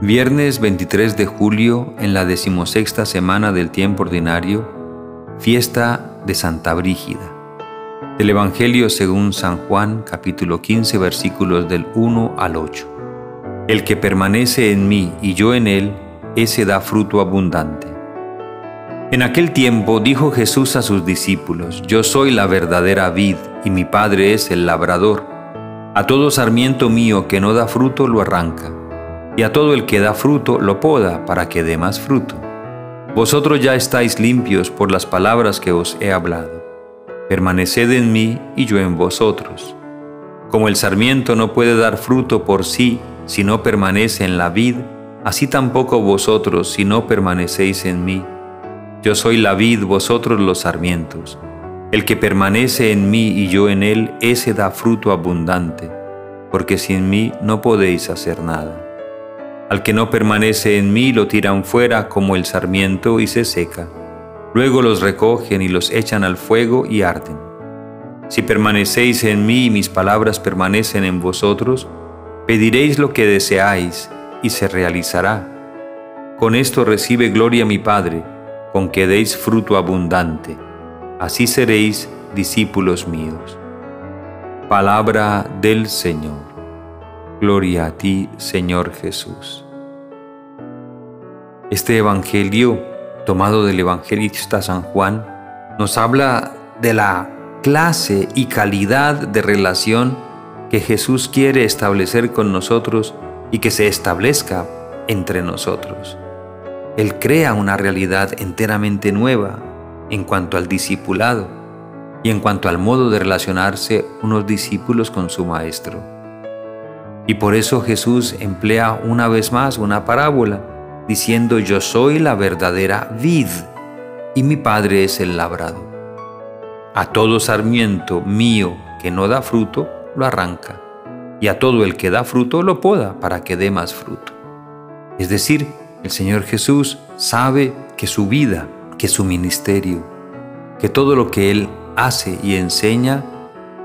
Viernes 23 de julio, en la decimosexta semana del tiempo ordinario, fiesta de Santa Brígida. Del Evangelio según San Juan, capítulo 15, versículos del 1 al 8. El que permanece en mí y yo en él, ese da fruto abundante. En aquel tiempo dijo Jesús a sus discípulos, Yo soy la verdadera vid y mi Padre es el labrador. A todo sarmiento mío que no da fruto lo arranca y a todo el que da fruto lo poda para que dé más fruto. Vosotros ya estáis limpios por las palabras que os he hablado. Permaneced en mí y yo en vosotros. Como el sarmiento no puede dar fruto por sí si no permanece en la vid, así tampoco vosotros si no permanecéis en mí. Yo soy la vid, vosotros los sarmientos. El que permanece en mí y yo en él, ese da fruto abundante, porque sin mí no podéis hacer nada. Al que no permanece en mí lo tiran fuera como el sarmiento y se seca. Luego los recogen y los echan al fuego y arden. Si permanecéis en mí y mis palabras permanecen en vosotros, pediréis lo que deseáis y se realizará. Con esto recibe gloria mi Padre, con que deis fruto abundante. Así seréis discípulos míos. Palabra del Señor. Gloria a ti, Señor Jesús. Este Evangelio, tomado del Evangelista San Juan, nos habla de la clase y calidad de relación que Jesús quiere establecer con nosotros y que se establezca entre nosotros. Él crea una realidad enteramente nueva en cuanto al discipulado y en cuanto al modo de relacionarse unos discípulos con su Maestro. Y por eso Jesús emplea una vez más una parábola, diciendo, yo soy la verdadera vid y mi Padre es el labrado. A todo sarmiento mío que no da fruto, lo arranca, y a todo el que da fruto lo poda para que dé más fruto. Es decir, el Señor Jesús sabe que su vida, que su ministerio, que todo lo que Él hace y enseña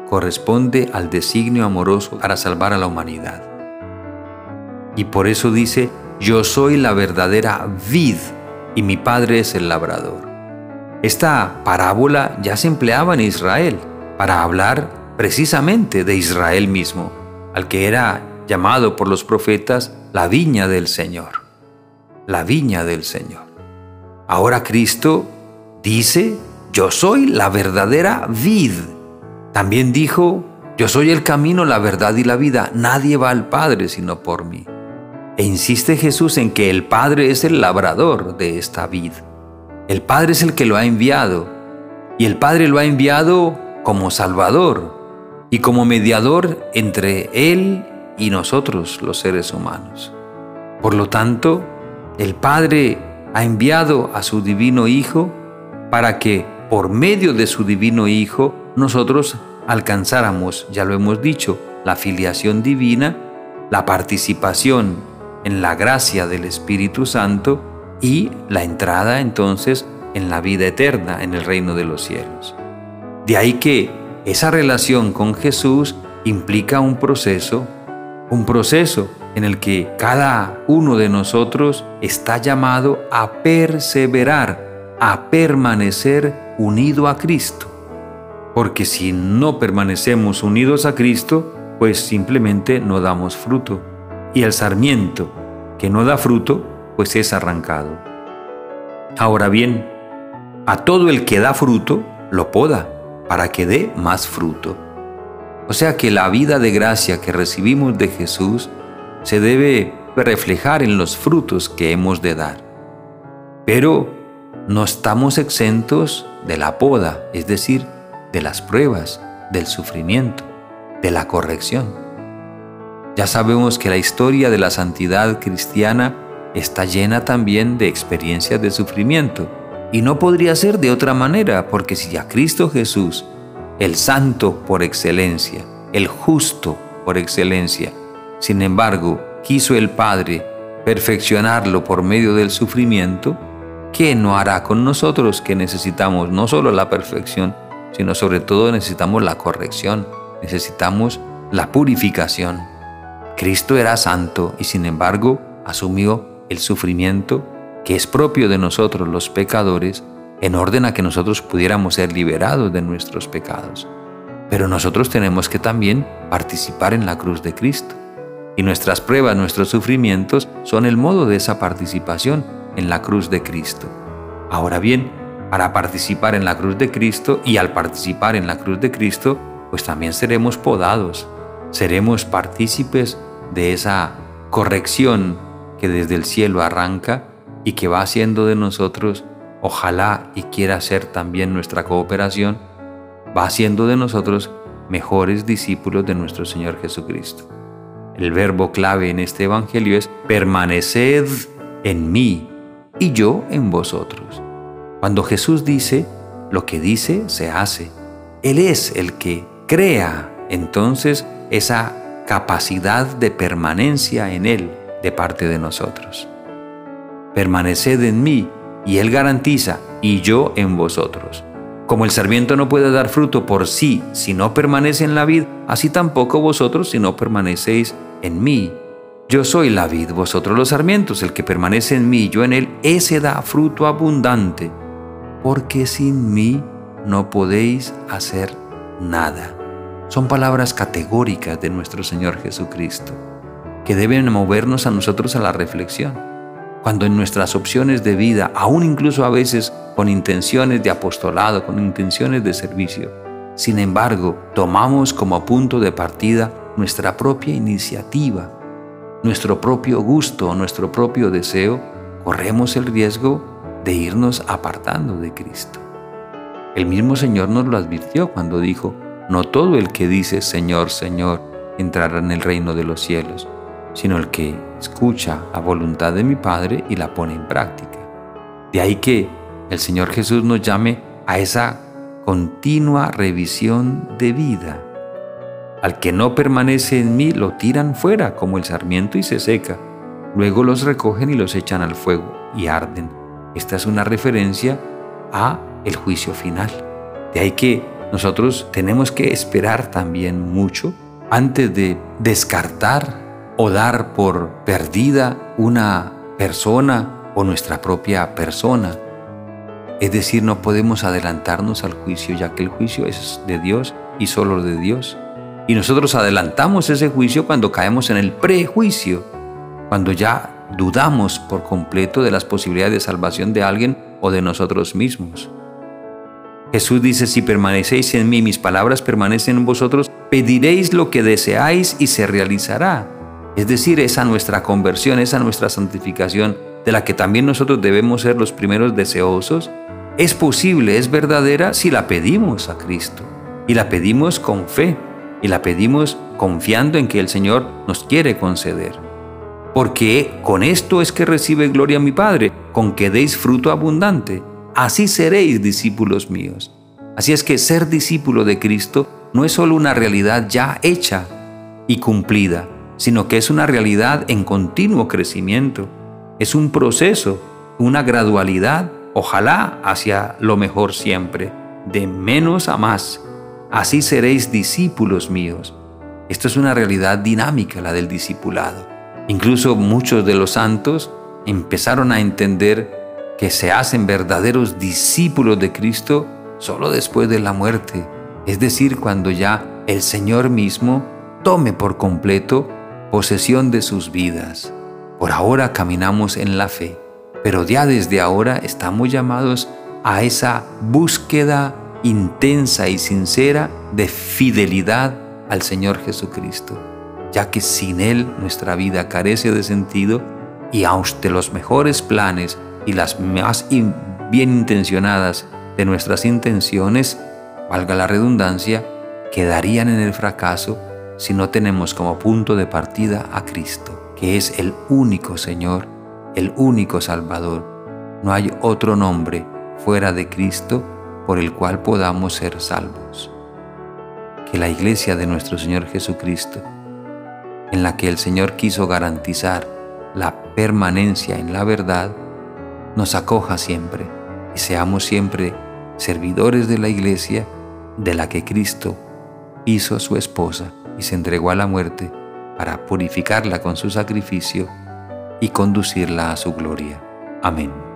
corresponde al designio amoroso para salvar a la humanidad. Y por eso dice, yo soy la verdadera vid y mi padre es el labrador. Esta parábola ya se empleaba en Israel para hablar precisamente de Israel mismo, al que era llamado por los profetas la viña del Señor. La viña del Señor. Ahora Cristo dice, yo soy la verdadera vid también dijo, yo soy el camino, la verdad y la vida, nadie va al Padre sino por mí. E insiste Jesús en que el Padre es el labrador de esta vid. El Padre es el que lo ha enviado, y el Padre lo ha enviado como Salvador y como mediador entre Él y nosotros los seres humanos. Por lo tanto, el Padre ha enviado a su divino Hijo para que por medio de su divino Hijo nosotros alcanzáramos, ya lo hemos dicho, la filiación divina, la participación en la gracia del Espíritu Santo y la entrada entonces en la vida eterna, en el reino de los cielos. De ahí que esa relación con Jesús implica un proceso, un proceso en el que cada uno de nosotros está llamado a perseverar, a permanecer unido a Cristo porque si no permanecemos unidos a Cristo, pues simplemente no damos fruto. Y el sarmiento que no da fruto, pues es arrancado. Ahora bien, a todo el que da fruto, lo poda para que dé más fruto. O sea que la vida de gracia que recibimos de Jesús se debe reflejar en los frutos que hemos de dar. Pero no estamos exentos de la poda, es decir, de las pruebas, del sufrimiento, de la corrección. Ya sabemos que la historia de la santidad cristiana está llena también de experiencias de sufrimiento. Y no podría ser de otra manera, porque si a Cristo Jesús, el santo por excelencia, el justo por excelencia, sin embargo, quiso el Padre perfeccionarlo por medio del sufrimiento, ¿qué no hará con nosotros que necesitamos no solo la perfección, sino sobre todo necesitamos la corrección, necesitamos la purificación. Cristo era santo y sin embargo asumió el sufrimiento que es propio de nosotros los pecadores, en orden a que nosotros pudiéramos ser liberados de nuestros pecados. Pero nosotros tenemos que también participar en la cruz de Cristo. Y nuestras pruebas, nuestros sufrimientos son el modo de esa participación en la cruz de Cristo. Ahora bien, para participar en la cruz de Cristo y al participar en la cruz de Cristo, pues también seremos podados, seremos partícipes de esa corrección que desde el cielo arranca y que va haciendo de nosotros, ojalá y quiera ser también nuestra cooperación, va haciendo de nosotros mejores discípulos de nuestro Señor Jesucristo. El verbo clave en este Evangelio es permaneced en mí y yo en vosotros. Cuando Jesús dice, lo que dice se hace. Él es el que crea entonces esa capacidad de permanencia en Él de parte de nosotros. Permaneced en mí y Él garantiza, y yo en vosotros. Como el sarmiento no puede dar fruto por sí si no permanece en la vid, así tampoco vosotros si no permanecéis en mí. Yo soy la vid, vosotros los sarmientos, el que permanece en mí, yo en él, ese da fruto abundante, porque sin mí no podéis hacer nada. Son palabras categóricas de nuestro Señor Jesucristo, que deben movernos a nosotros a la reflexión cuando en nuestras opciones de vida, aún incluso a veces con intenciones de apostolado, con intenciones de servicio, sin embargo, tomamos como punto de partida nuestra propia iniciativa, nuestro propio gusto, nuestro propio deseo, corremos el riesgo de irnos apartando de Cristo. El mismo Señor nos lo advirtió cuando dijo, no todo el que dice Señor, Señor, entrará en el reino de los cielos, sino el que escucha la voluntad de mi Padre y la pone en práctica. De ahí que el Señor Jesús nos llame a esa continua revisión de vida. Al que no permanece en mí lo tiran fuera como el sarmiento y se seca. Luego los recogen y los echan al fuego y arden. Esta es una referencia a el juicio final. De ahí que nosotros tenemos que esperar también mucho antes de descartar o dar por perdida una persona o nuestra propia persona. Es decir, no podemos adelantarnos al juicio, ya que el juicio es de Dios y solo de Dios. Y nosotros adelantamos ese juicio cuando caemos en el prejuicio, cuando ya dudamos por completo de las posibilidades de salvación de alguien o de nosotros mismos. Jesús dice, si permanecéis en mí, mis palabras permanecen en vosotros, pediréis lo que deseáis y se realizará. Es decir, esa nuestra conversión, esa nuestra santificación, de la que también nosotros debemos ser los primeros deseosos, es posible, es verdadera si la pedimos a Cristo. Y la pedimos con fe, y la pedimos confiando en que el Señor nos quiere conceder. Porque con esto es que recibe gloria mi Padre, con que deis fruto abundante. Así seréis discípulos míos. Así es que ser discípulo de Cristo no es solo una realidad ya hecha y cumplida, sino que es una realidad en continuo crecimiento. Es un proceso, una gradualidad, ojalá hacia lo mejor siempre, de menos a más. Así seréis discípulos míos. Esto es una realidad dinámica, la del discipulado. Incluso muchos de los santos empezaron a entender que se hacen verdaderos discípulos de Cristo solo después de la muerte, es decir, cuando ya el Señor mismo tome por completo posesión de sus vidas. Por ahora caminamos en la fe, pero ya desde ahora estamos llamados a esa búsqueda intensa y sincera de fidelidad al Señor Jesucristo, ya que sin Él nuestra vida carece de sentido y aunque los mejores planes y las más bien intencionadas de nuestras intenciones, valga la redundancia, quedarían en el fracaso si no tenemos como punto de partida a Cristo, que es el único Señor, el único Salvador. No hay otro nombre fuera de Cristo por el cual podamos ser salvos. Que la iglesia de nuestro Señor Jesucristo, en la que el Señor quiso garantizar la permanencia en la verdad, nos acoja siempre y seamos siempre servidores de la iglesia de la que Cristo hizo su esposa y se entregó a la muerte para purificarla con su sacrificio y conducirla a su gloria. Amén.